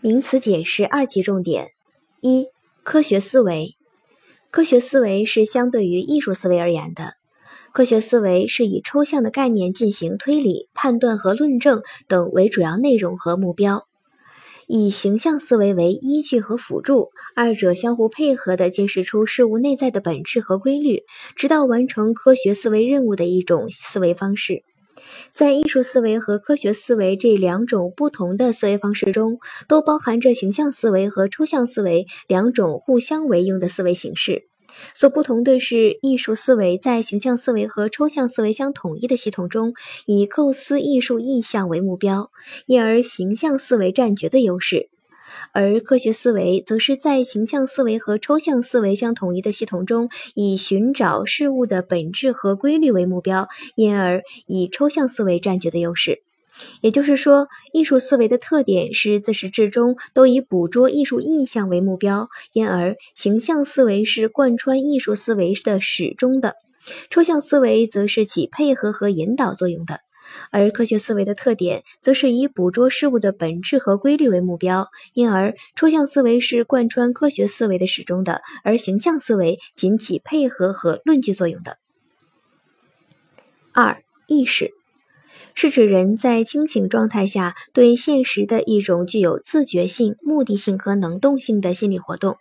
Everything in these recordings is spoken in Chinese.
名词解释二级重点：一、科学思维。科学思维是相对于艺术思维而言的。科学思维是以抽象的概念进行推理、判断和论证等为主要内容和目标，以形象思维为依据和辅助，二者相互配合的揭示出事物内在的本质和规律，直到完成科学思维任务的一种思维方式。在艺术思维和科学思维这两种不同的思维方式中，都包含着形象思维和抽象思维两种互相为用的思维形式。所不同的是，艺术思维在形象思维和抽象思维相统一的系统中，以构思艺术意象为目标，因而形象思维占绝对优势。而科学思维则是在形象思维和抽象思维相统一的系统中，以寻找事物的本质和规律为目标，因而以抽象思维占据的优势。也就是说，艺术思维的特点是自始至终都以捕捉艺术意象为目标，因而形象思维是贯穿艺术思维的始终的，抽象思维则是起配合和引导作用的。而科学思维的特点，则是以捕捉事物的本质和规律为目标，因而抽象思维是贯穿科学思维的始终的，而形象思维仅起配合和论据作用的。二、意识是指人在清醒状态下对现实的一种具有自觉性、目的性和能动性的心理活动。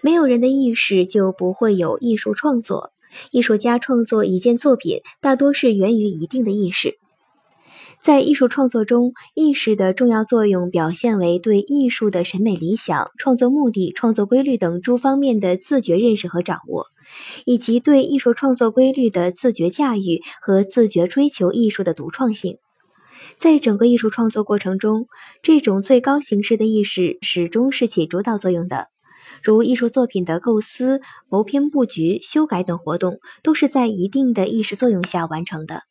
没有人的意识，就不会有艺术创作。艺术家创作一件作品，大多是源于一定的意识。在艺术创作中，意识的重要作用表现为对艺术的审美理想、创作目的、创作规律等诸方面的自觉认识和掌握，以及对艺术创作规律的自觉驾驭和自觉追求艺术的独创性。在整个艺术创作过程中，这种最高形式的意识始终是起主导作用的。如艺术作品的构思、谋篇布局、修改等活动，都是在一定的意识作用下完成的。